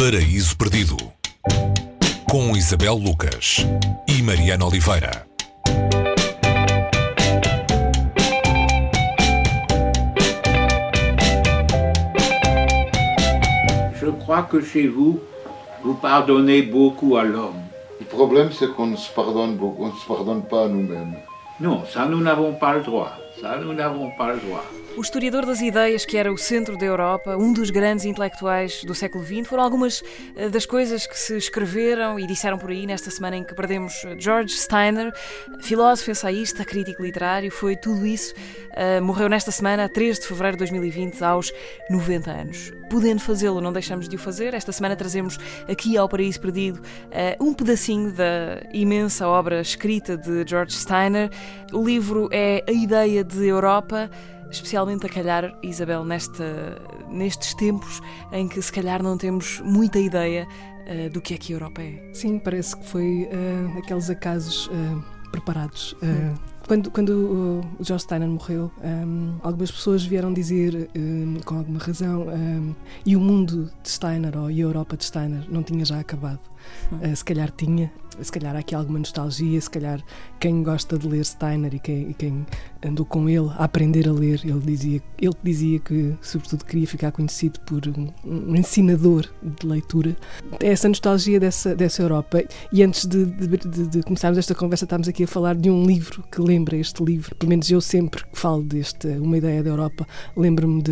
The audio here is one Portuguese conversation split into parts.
Paraíso Perdido com Isabel Lucas e Mariana Oliveira. Je crois que chez vous, vous pardonnez beaucoup à l'homme. Le problème, c'est qu'on ne se pardonne beaucoup, on ne se pardonne pas à nous-mêmes. Non, ça nous n'avons pas le droit. N'avons pas le droit. O historiador das ideias, que era o centro da Europa, um dos grandes intelectuais do século XX, foram algumas eh, das coisas que se escreveram e disseram por aí nesta semana em que perdemos George Steiner, filósofo, ensaísta, crítico literário, foi tudo isso. Uh, morreu nesta semana, 3 de fevereiro de 2020, aos 90 anos. Podendo fazê-lo, não deixamos de o fazer. Esta semana trazemos aqui ao Paraíso Perdido uh, um pedacinho da imensa obra escrita de George Steiner. O livro é A Ideia de Europa especialmente a calhar, Isabel, nesta, nestes tempos em que se calhar não temos muita ideia uh, do que é que a Europa é. Sim, parece que foi uh, aqueles acasos uh, preparados. Quando, quando o George Steiner morreu, um, algumas pessoas vieram dizer, um, com alguma razão, um, e o mundo de Steiner, ou a Europa de Steiner, não tinha já acabado. Uh, se calhar tinha, se calhar há aqui alguma nostalgia, se calhar quem gosta de ler Steiner e quem, e quem andou com ele a aprender a ler, ele dizia, ele dizia que, sobretudo, queria ficar conhecido por um, um ensinador de leitura. Essa nostalgia dessa, dessa Europa. E antes de, de, de, de começarmos esta conversa, estamos aqui a falar de um livro que lembra lembra este livro. Pelo menos eu sempre que falo deste Uma Ideia da Europa, lembro-me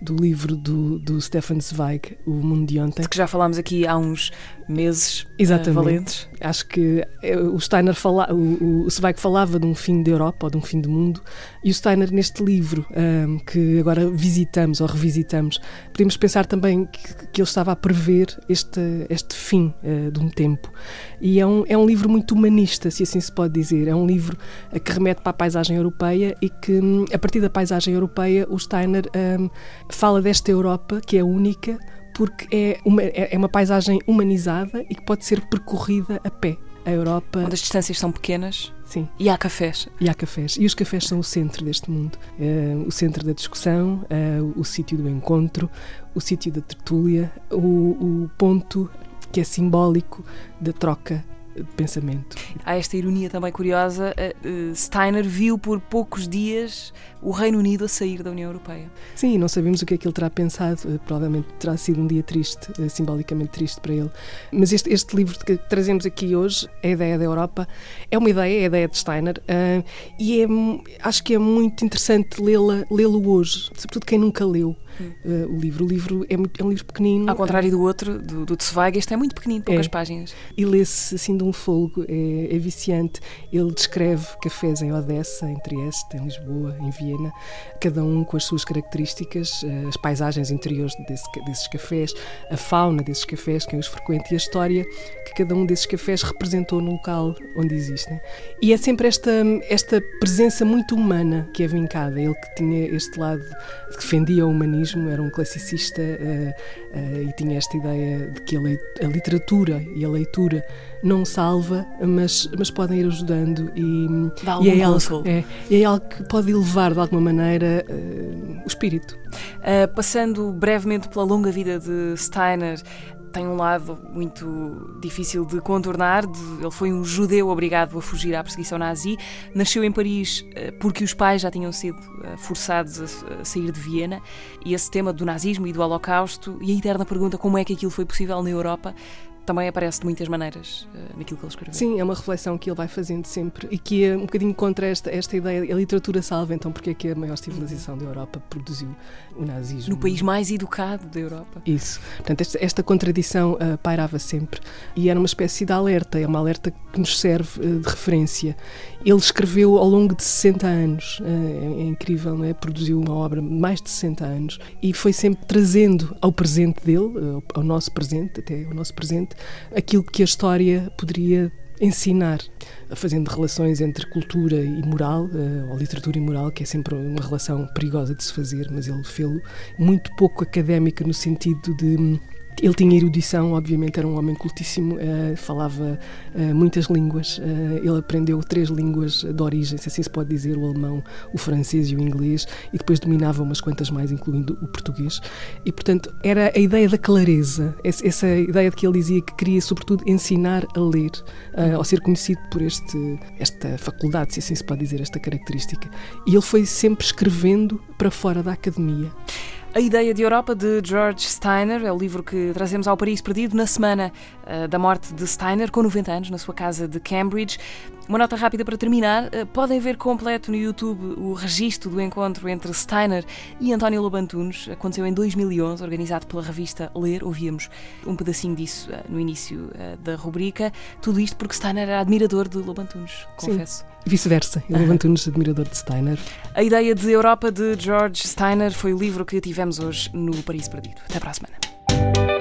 do livro do, do Stefan Zweig, O Mundo de Ontem. De que já falámos aqui há uns meses eh, Exatamente. Uh, valentes. Acho que eh, o Steiner fala, o, o Zweig falava de um fim da Europa ou de um fim do mundo e o Steiner neste livro um, que agora visitamos ou revisitamos podemos pensar também que, que ele estava a prever este, este fim uh, de um tempo e é um, é um livro muito humanista se assim se pode dizer é um livro que remete para a paisagem europeia e que hum, a partir da paisagem europeia o Steiner um, fala desta Europa que é única porque é uma, é, é uma paisagem humanizada e que pode ser percorrida a pé. A Europa. Onde as distâncias são pequenas. Sim. E há cafés. E há cafés. E os cafés são o centro deste mundo. Uh, o centro da discussão, uh, o sítio do encontro, o sítio da tertúlia, o, o ponto que é simbólico da troca pensamento. Há esta ironia também curiosa. Eh, Steiner viu por poucos dias o Reino Unido a sair da União Europeia. Sim, não sabemos o que é que ele terá pensado. Eh, provavelmente terá sido um dia triste, eh, simbolicamente triste para ele. Mas este, este livro que trazemos aqui hoje, A Ideia da Europa, é uma ideia, é a ideia de Steiner, e é, acho que é muito interessante lê-la, lê-lo hoje, sobretudo quem nunca leu. Uh, o livro. O livro é, muito, é, um livro pequenino. Ao contrário do outro, do, do Zweig, este é muito pequenino, poucas é. páginas. E lê-se assim de um folgo, é, é, viciante. Ele descreve cafés em Odessa, em Trieste, em Lisboa, em Viena cada um com as suas características, eh, as paisagens interiores desse, desses cafés, a fauna desses cafés, quem os frequenta e a história que cada um desses cafés representou no local onde existem. E é sempre esta, esta presença muito humana que é vincada. Ele que tinha este lado, defendia o humanismo, era um classicista uh, e tinha esta ideia de que a, a literatura e a leitura não salva, mas, mas podem ir ajudando e, e é, algo, é, é algo que pode elevar de alguma maneira uh, o espírito. Uh, passando brevemente pela longa vida de Steiner, tem um lado muito difícil de contornar. De, ele foi um judeu obrigado a fugir à perseguição nazi. Nasceu em Paris uh, porque os pais já tinham sido forçados a, a, sair de Viena. E esse tema do nazismo e do Holocausto, e a eterna pergunta como é que aquilo foi possível na Europa, também aparece de muitas maneiras uh, naquilo que ele escreveu. Sim, é uma reflexão que ele vai fazendo sempre e que é um bocadinho contra esta, esta ideia. A literatura salva, então, porque é que a maior civilização da Europa produziu o nazismo? No país mais educado da Europa. Isso. Portanto, esta, esta contradição uh, pairava sempre. E era uma espécie de alerta, é uma alerta que nos serve uh, de referência. Ele escreveu ao longo de 60 anos, é, é, incrível, não é? Produziu uma obra mais de 60 anos e foi sempre trazendo ao presente dele, ao nosso presente, até ao nosso presente, aquilo que a história poderia ensinar, fazendo relações entre cultura e moral, eh, ou literatura e moral, que é sempre uma relação perigosa de se fazer, mas ele fez-lo muito pouco académica no sentido de Ele tinha erudição, obviamente, era um homem cultíssimo, uh, falava uh, muitas línguas. Uh, ele aprendeu três línguas de origem, se assim se pode dizer: o alemão, o francês e o inglês, e depois dominava umas quantas mais, incluindo o português. E, portanto, era a ideia da clareza, essa ideia de que ele dizia que queria, sobretudo, ensinar a ler, ao ser conhecido por este, esta faculdade, se assim se pode dizer, esta característica. E ele foi sempre escrevendo para fora da academia. A Ideia de Europa, de George Steiner, é o livro que trazemos ao Paris Perdido na semana uh, da morte de Steiner, com 90 anos, na sua casa de Cambridge. Uma nota rápida para terminar: uh, podem ver completo no YouTube o registro do encontro entre Steiner e António Lobantunes. Aconteceu em 2011, organizado pela revista Ler. Ouvíamos um pedacinho disso uh, no início da rubrica. Tudo isto porque Steiner era admirador de Lobantunes, confesso. Sim. Vice-versa, ele levantou-nos admirador de Steiner. A ideia de Europa de George Steiner foi o livro que tivemos hoje no Paris Perdido. Até para a semana.